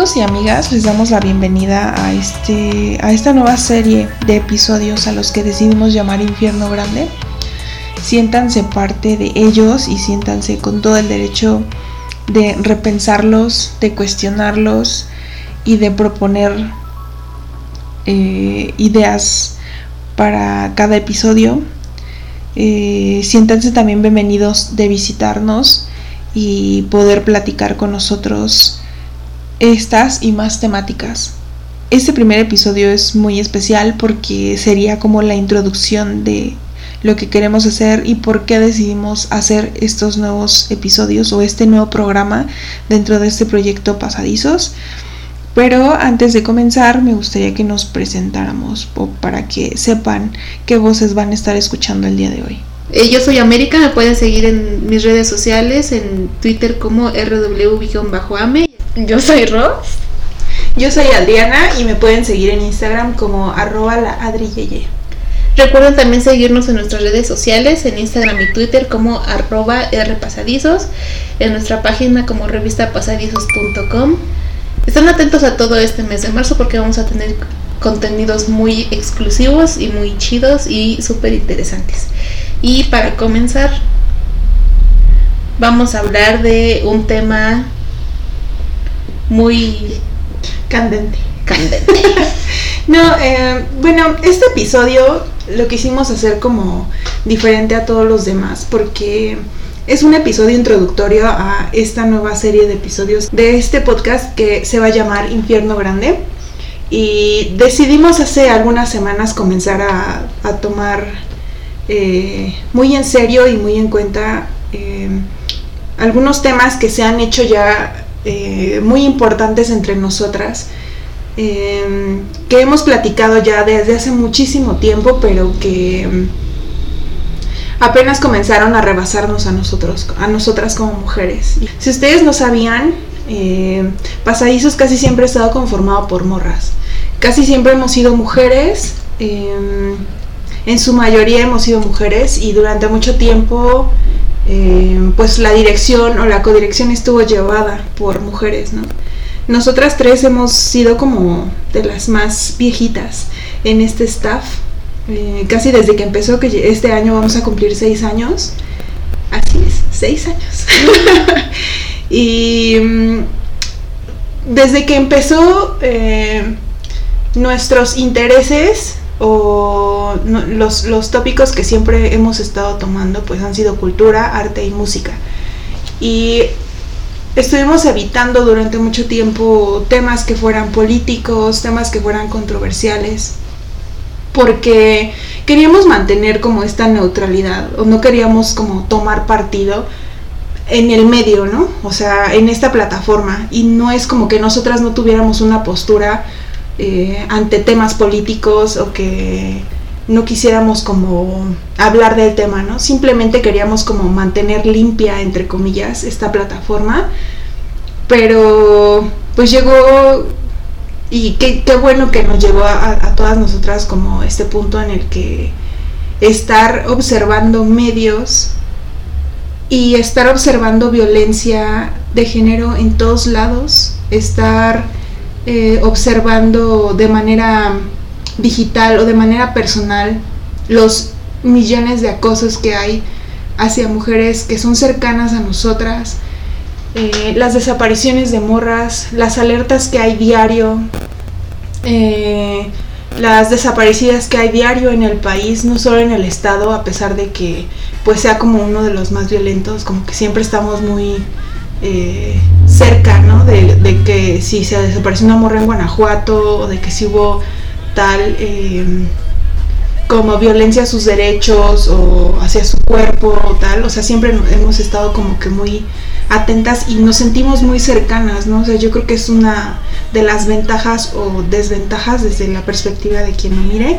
Amigos y amigas, les damos la bienvenida a, este, a esta nueva serie de episodios a los que decidimos llamar Infierno Grande. Siéntanse parte de ellos y siéntanse con todo el derecho de repensarlos, de cuestionarlos y de proponer eh, ideas para cada episodio. Eh, siéntanse también bienvenidos de visitarnos y poder platicar con nosotros estas y más temáticas. Este primer episodio es muy especial porque sería como la introducción de lo que queremos hacer y por qué decidimos hacer estos nuevos episodios o este nuevo programa dentro de este proyecto Pasadizos. Pero antes de comenzar me gustaría que nos presentáramos para que sepan qué voces van a estar escuchando el día de hoy. Eh, yo soy América, me pueden seguir en mis redes sociales, en Twitter como rw-ame yo soy Ros. Yo soy Adriana y me pueden seguir en Instagram como arroba la adriyeye. Recuerden también seguirnos en nuestras redes sociales, en Instagram y Twitter como arroba rpasadizos, en nuestra página como revistapasadizos.com. Están atentos a todo este mes de marzo porque vamos a tener contenidos muy exclusivos y muy chidos y súper interesantes. Y para comenzar, vamos a hablar de un tema muy candente. Candente. no, eh, bueno, este episodio lo quisimos hacer como diferente a todos los demás porque es un episodio introductorio a esta nueva serie de episodios de este podcast que se va a llamar Infierno Grande. Y decidimos hace algunas semanas comenzar a, tomar eh, muy en serio y muy en cuenta eh, algunos temas que se han hecho ya eh, muy importantes entre nosotras, em, que hemos platicado ya desde hace muchísimo tiempo, pero que em, apenas comenzaron a rebasarnos a nosotros, a nosotras como mujeres. Si ustedes no sabían, eh, Pasadizos casi siempre ha estado conformado por morras. Casi siempre hemos sido mujeres, em, en su mayoría hemos sido mujeres y durante mucho tiempo eh, pues la dirección o la codirección estuvo llevada por mujeres, ¿no? Nosotras tres hemos sido como de las más viejitas en este staff, eh, casi desde que empezó, que este año vamos a cumplir seis años. Así es, seis años. y mm, desde que empezó, eh, nuestros intereses o los, los, tópicos que siempre hemos estado tomando pues han sido cultura, arte y música. Y estuvimos evitando durante mucho tiempo temas que fueran políticos, temas que fueran controversiales, porque queríamos mantener como esta neutralidad o no queríamos como tomar partido en el medio, ¿no? O sea, en esta plataforma. Y no es como que nosotras no tuviéramos una postura eh, ante temas políticos o que no quisiéramos como hablar del tema, ¿no? Simplemente queríamos como mantener limpia, entre comillas, esta plataforma. Pero pues llegó y qué, bueno que nos llegó a, a, todas nosotras como este punto en el que estar observando medios y estar observando violencia de género en todos lados, estar eh, observando de manera digital o de manera personal los millones de acosos que hay hacia mujeres que son cercanas a nosotras, eh, las desapariciones de morras, las alertas que hay diario, eh, las desaparecidas que hay diario en el país, no solo en el estado, a pesar de que pues sea como uno de los más violentos, como que siempre estamos muy eh, cerca, ¿no? De, que si se desapareció una morra en Guanajuato o de que si hubo tal eh, como violencia a sus derechos o hacia su cuerpo o tal, o sea, siempre hemos estado como que muy atentas y nos sentimos muy cercanas, ¿no? O sea, yo creo que es una de las ventajas o desventajas desde la perspectiva de quien lo mire,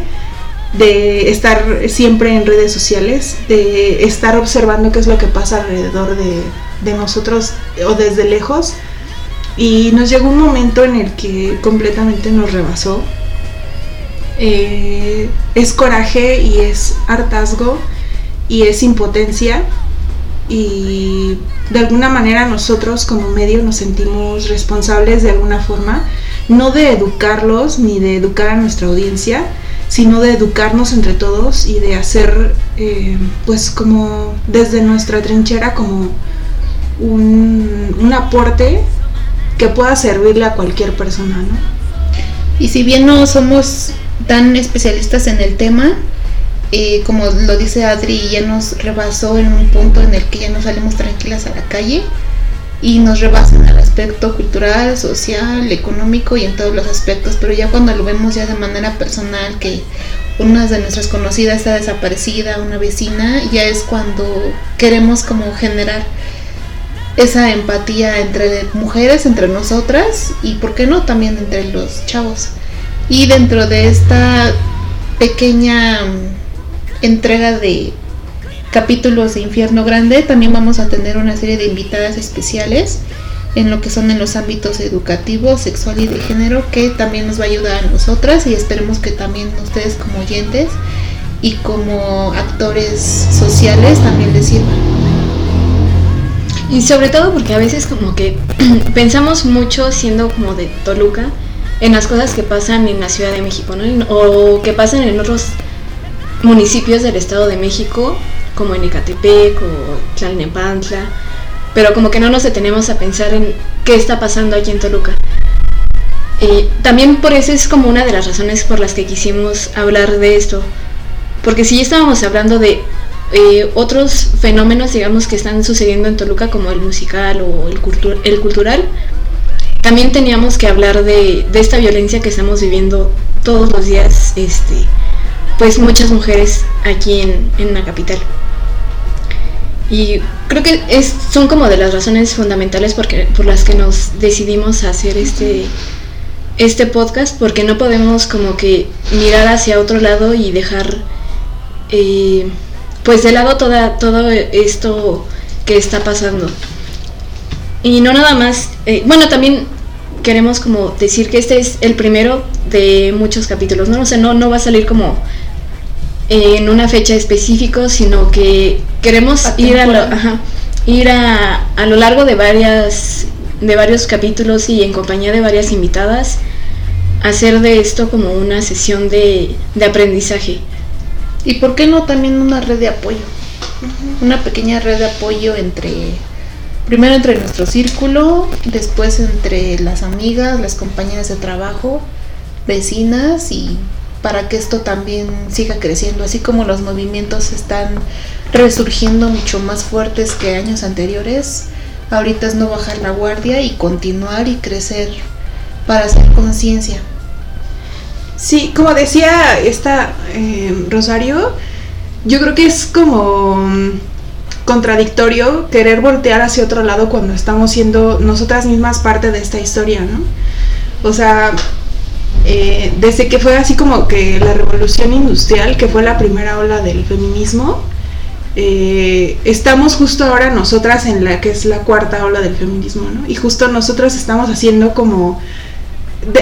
de estar siempre en redes sociales, de estar observando qué es lo que pasa alrededor de, de nosotros o desde lejos. Y nos llegó un momento en el que completamente nos rebasó. Eh, es coraje y es hartazgo y es impotencia y de alguna manera nosotros como medio nos sentimos responsables de alguna forma, no de educarlos ni de educar a nuestra audiencia, sino de educarnos entre todos y de hacer eh, pues como desde nuestra trinchera como un, un aporte que pueda servirle a cualquier persona, ¿no? Y si bien no somos tan especialistas en el tema, eh, como lo dice Adri, ya nos rebasó en un punto en el que ya no salimos tranquilas a la calle y nos rebasan el aspecto cultural, social, económico y en todos los aspectos, pero ya cuando lo vemos ya de manera personal, que una de nuestras conocidas está desaparecida, una vecina, ya es cuando queremos como generar esa empatía entre mujeres, entre nosotras y, ¿por qué no?, también entre los chavos. Y dentro de esta pequeña entrega de capítulos de Infierno Grande, también vamos a tener una serie de invitadas especiales en lo que son en los ámbitos educativo, sexual y de género, que también nos va a ayudar a nosotras y esperemos que también ustedes como oyentes y como actores sociales también les sirvan. Y sobre todo porque a veces como que pensamos mucho siendo como de Toluca en las cosas que pasan en la Ciudad de México, ¿no? O que pasan en otros municipios del Estado de México, como en Ecatepec o Tlalnepantla, pero como que no nos detenemos a pensar en qué está pasando aquí en Toluca. Y también por eso es como una de las razones por las que quisimos hablar de esto, porque si ya estábamos hablando de eh, otros fenómenos, digamos, que están sucediendo en Toluca, como el musical o el, cultural, también teníamos que hablar de, de, esta violencia que estamos viviendo todos los días, este, pues muchas mujeres aquí en, la capital. Y creo que es, son como de las razones fundamentales porque, por las que nos decidimos hacer este, este podcast, porque no podemos como que mirar hacia otro lado y dejar eh, pues de lado toda, todo esto que está pasando. Y no nada más, eh, bueno, también queremos como decir que este es el primero de muchos capítulos, ¿no? O sea, no, no va a salir como en una fecha específica, sino que queremos ir a lo, ir a, a, lo largo de varias de varios capítulos y en compañía de varias invitadas hacer de esto como una sesión de, de aprendizaje. ¿Y por qué no también una red de apoyo? Una pequeña red de apoyo entre primero entre nuestro círculo, después entre las amigas, las compañeras de trabajo, vecinas y para que esto también siga creciendo, así como los movimientos están resurgiendo mucho más fuertes que años anteriores. Ahorita es no bajar la guardia y continuar y crecer para hacer conciencia. Sí, como decía esta eh, Rosario, yo creo que es como mm, contradictorio querer voltear hacia otro lado cuando estamos siendo nosotras mismas parte de esta historia, ¿no? O sea, eh, desde que fue así como que la revolución industrial, que fue la primera ola del feminismo, eh, estamos justo ahora nosotras en la que es la cuarta ola del feminismo, ¿no? Y justo nosotros estamos haciendo como,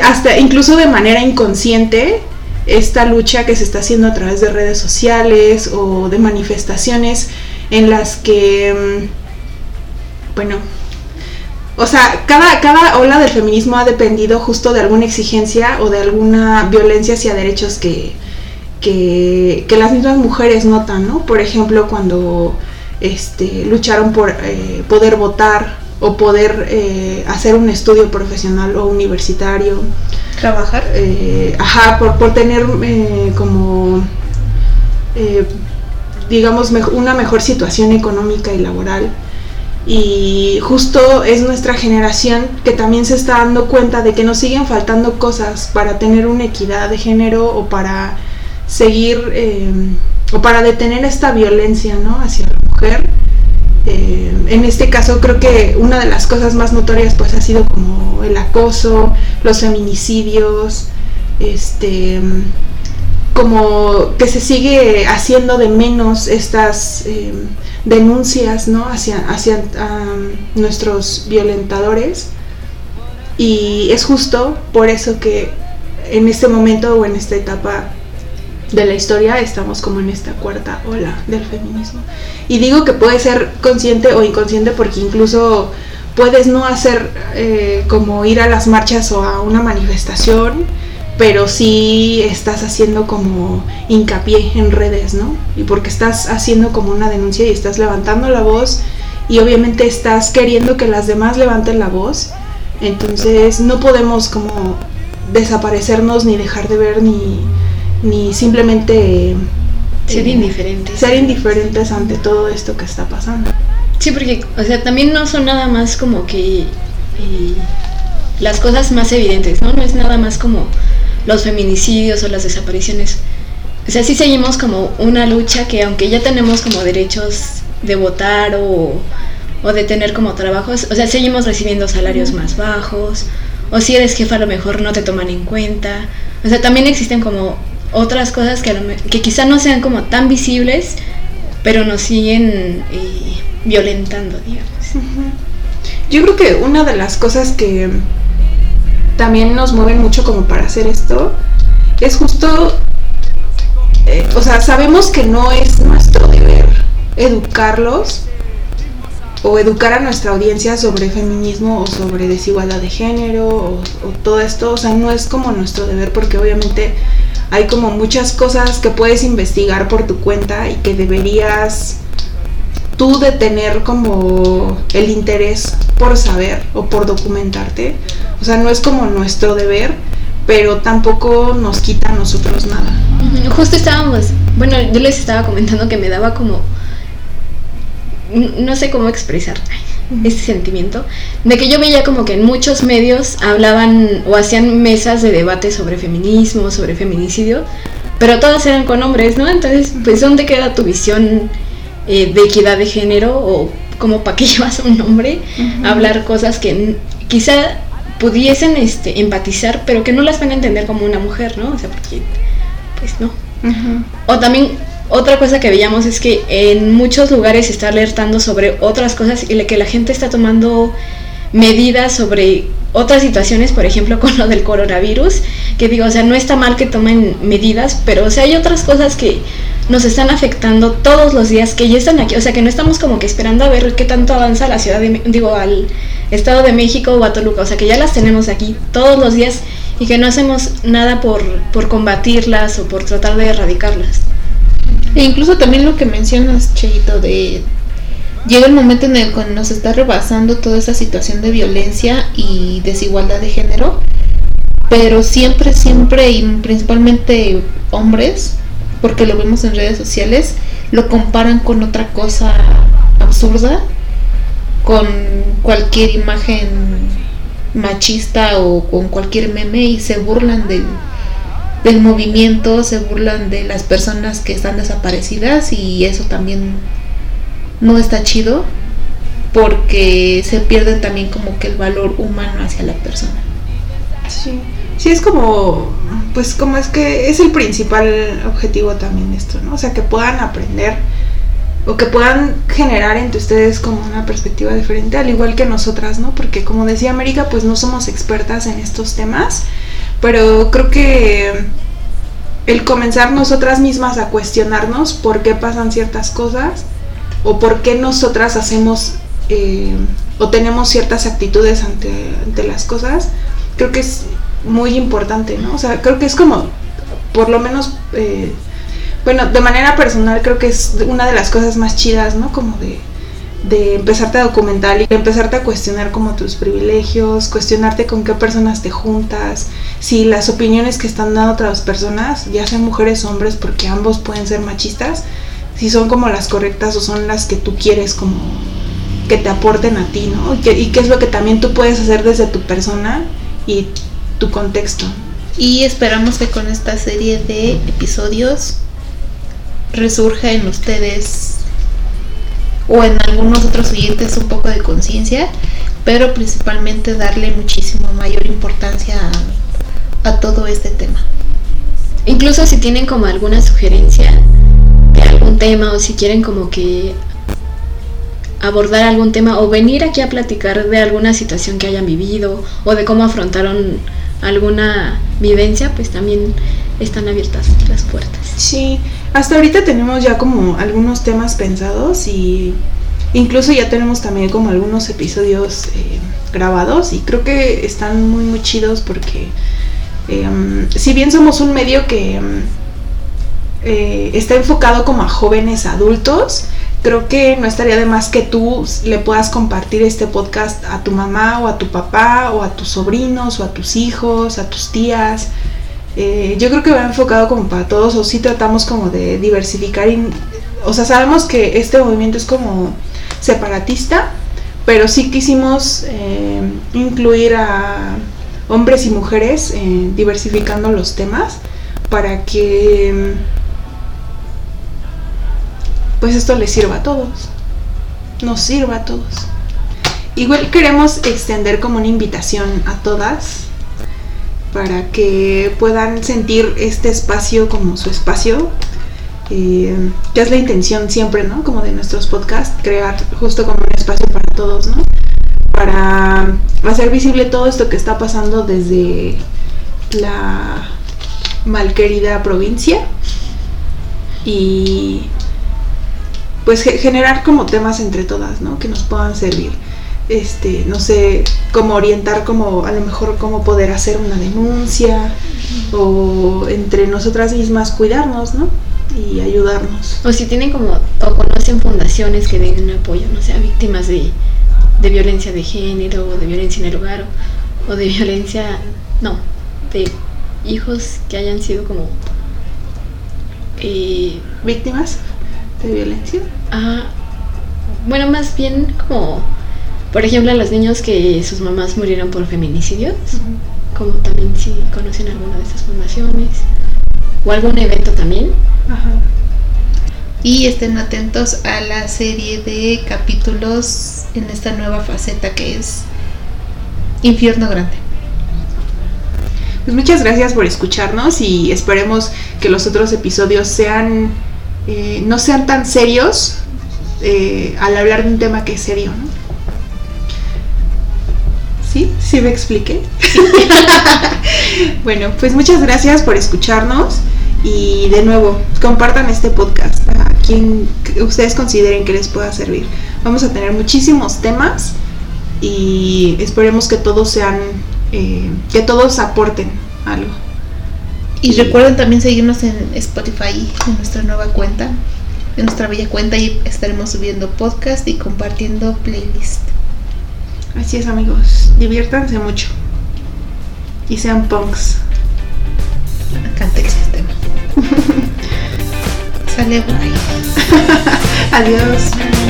hasta incluso de manera inconsciente, esta lucha que se está haciendo a través de redes sociales o de manifestaciones en las que, mm, bueno, o sea, cada, cada ola del feminismo ha dependido justo de alguna exigencia o de alguna violencia hacia derechos que, que, las mismas mujeres notan, ¿no? Por ejemplo, cuando este, lucharon por eh, poder votar o poder eh, hacer un estudio profesional o universitario. Trabajar. Eh, ajá, por, por tener como, digamos, una mejor situación económica y laboral. Y justo es nuestra generación que también se está dando cuenta de que nos siguen faltando cosas para tener una equidad de género o para seguir eh, o para detener esta violencia ¿no? hacia la mujer. Eh, en este caso creo que una de las cosas más notorias pues ha sido como el acoso, los feminicidios, este como que se sigue haciendo de menos estas eh, denuncias ¿no? hacia, hacia nuestros violentadores y es justo por eso que en este momento o en esta etapa de la historia estamos como en esta cuarta ola del feminismo. Y digo que puede ser consciente o inconsciente porque incluso puedes no hacer eh, como ir a las marchas o a una manifestación, pero sí estás haciendo como hincapié en redes, ¿no? Y porque estás haciendo como una denuncia y estás levantando la voz y obviamente estás queriendo que las demás levanten la voz. Entonces no podemos como desaparecernos ni dejar de ver ni ni simplemente ser eh, indiferentes. Ser indiferentes ante todo esto que está pasando. Sí, porque, o sea, también no son nada más como que eh, las cosas más evidentes, ¿no? No es nada más como los feminicidios o las desapariciones. O sea, sí seguimos como una lucha que aunque ya tenemos como derechos de votar o, o de tener como trabajos, o sea, seguimos recibiendo salarios más bajos, o si eres jefa a lo mejor no te toman en cuenta. O sea, también existen como otras cosas que, que quizá no sean como tan visibles, pero nos siguen eh, violentando, digamos. Yo creo que una de las cosas que también nos mueven mucho como para hacer esto es justo, eh, o sea, sabemos que no es nuestro deber educarlos o educar a nuestra audiencia sobre feminismo o sobre desigualdad de género o, o todo esto, o sea, no es como nuestro deber porque obviamente hay como muchas cosas que puedes investigar por tu cuenta y que deberías tú de tener como el interés por saber o por documentarte. O sea, no es como nuestro deber, pero tampoco nos quita a nosotros nada. Justo estábamos, bueno, yo les estaba comentando que me daba como, no sé cómo expresar ese sentimiento, de que yo veía como que en muchos medios hablaban o hacían mesas de debate sobre feminismo, sobre feminicidio, pero todas eran con hombres, ¿no? Entonces, pues, ¿dónde queda tu visión eh, de equidad de género o como para qué llevas a un hombre a hablar cosas que quizá pudiesen este, empatizar, pero que no las van a entender como una mujer, ¿no? O sea, porque, pues no. O también otra cosa que veíamos es que en muchos lugares se está alertando sobre otras cosas y que la gente está tomando medidas sobre otras situaciones, por ejemplo, con lo del coronavirus, que digo, o sea, no está mal que tomen medidas, pero o sea, hay otras cosas que nos están afectando todos los días, que ya están aquí, o sea, que no estamos como que esperando a ver qué tanto avanza la ciudad de, digo, al Estado de México o a Toluca, o sea, que ya las tenemos aquí todos los días y que no hacemos nada por, por combatirlas o por tratar de erradicarlas. E incluso también lo que mencionas, Cheito, de llega el momento en el que nos está rebasando toda esa situación de violencia y desigualdad de género, pero siempre, siempre y principalmente hombres, porque lo vemos en redes sociales, lo comparan con otra cosa absurda, con cualquier imagen machista o con cualquier meme y se burlan del del movimiento, se burlan de las personas que están desaparecidas y eso también no está chido porque se pierde también como que el valor humano hacia la persona. Sí, sí es como, pues como es que es el principal objetivo también esto, ¿no? O sea, que puedan aprender o que puedan generar entre ustedes como una perspectiva diferente, al igual que nosotras, ¿no? Porque como decía América, pues no somos expertas en estos temas pero creo que el comenzar nosotras mismas a cuestionarnos por qué pasan ciertas cosas o por qué nosotras hacemos eh, o tenemos ciertas actitudes ante, las cosas, creo que es muy importante, ¿no? O sea, creo que es como, por lo menos, eh, bueno, de manera personal creo que es una de las cosas más chidas, ¿no? Como de de empezarte a documentar y empezarte a cuestionar como tus privilegios, cuestionarte con qué personas te juntas, si las opiniones que están dando otras personas, ya sean mujeres o hombres, porque ambos pueden ser machistas, si son como las correctas o son las que tú quieres como que te aporten a ti, ¿no? Y, y qué es lo que también tú puedes hacer desde tu persona y tu contexto. Y esperamos que con esta serie de episodios resurja en ustedes o en algunos otros oyentes un poco de conciencia, pero principalmente darle muchísimo mayor importancia a, todo este tema. Incluso si tienen como alguna sugerencia de algún tema o si quieren como que abordar algún tema o venir aquí a platicar de alguna situación que hayan vivido o de cómo afrontaron alguna vivencia, pues también están abiertas las puertas. Sí, hasta ahorita tenemos ya como algunos temas pensados y incluso ya tenemos también como algunos episodios eh, grabados y creo que están muy muy chidos porque em, si bien somos un medio que em, eh, está enfocado como a jóvenes adultos, creo que no estaría de más que tú le puedas compartir este podcast a tu mamá o a tu papá o a tus sobrinos o a tus hijos, a tus tías. Eh, yo creo que va enfocado como para todos o sí tratamos como de diversificar. o sea, sabemos que este movimiento es como separatista, pero sí quisimos eh, incluir a hombres y mujeres eh, diversificando los temas para que pues esto les sirva a todos, nos sirva a todos. Igual queremos extender como una invitación a todas para que puedan sentir este espacio como su espacio, eh, que es la intención siempre, ¿no? Como de nuestros podcasts, crear justo como un espacio para todos, ¿no? Para hacer visible todo esto que está pasando desde la malquerida provincia y pues generar como temas entre todas, ¿no? Que nos puedan servir este, no sé, cómo orientar, como a lo mejor cómo poder hacer una denuncia o entre nosotras mismas cuidarnos, ¿no? Y ayudarnos. O si tienen como, o conocen fundaciones que den apoyo, no sé, a víctimas de, de violencia de género, o de violencia en el hogar, o, de violencia, no, de hijos que hayan sido como... Eh, ¿Víctimas de violencia? Ah, bueno, más bien como por ejemplo, a los niños que sus mamás murieron por feminicidios, como también si conocen alguna de estas fundaciones, o algún evento también. Y estén atentos a la serie de capítulos en esta nueva faceta que es Infierno Grande. Pues muchas gracias por escucharnos y esperemos que los otros episodios sean eh, no sean tan serios eh, al hablar de un tema que es serio, ¿no? ¿Sí? ¿Sí me expliqué? bueno, pues muchas gracias por escucharnos y de nuevo, compartan este podcast a quien ustedes consideren que les pueda servir. Vamos a tener muchísimos temas y esperemos que todos sean, eh, que todos aporten algo. Y recuerden también seguirnos en Spotify, en nuestra nueva cuenta, en nuestra bella cuenta y estaremos subiendo podcast y compartiendo playlist. Así es amigos, diviértanse mucho y sean punks. Cante el sistema. Sale bye. Adiós.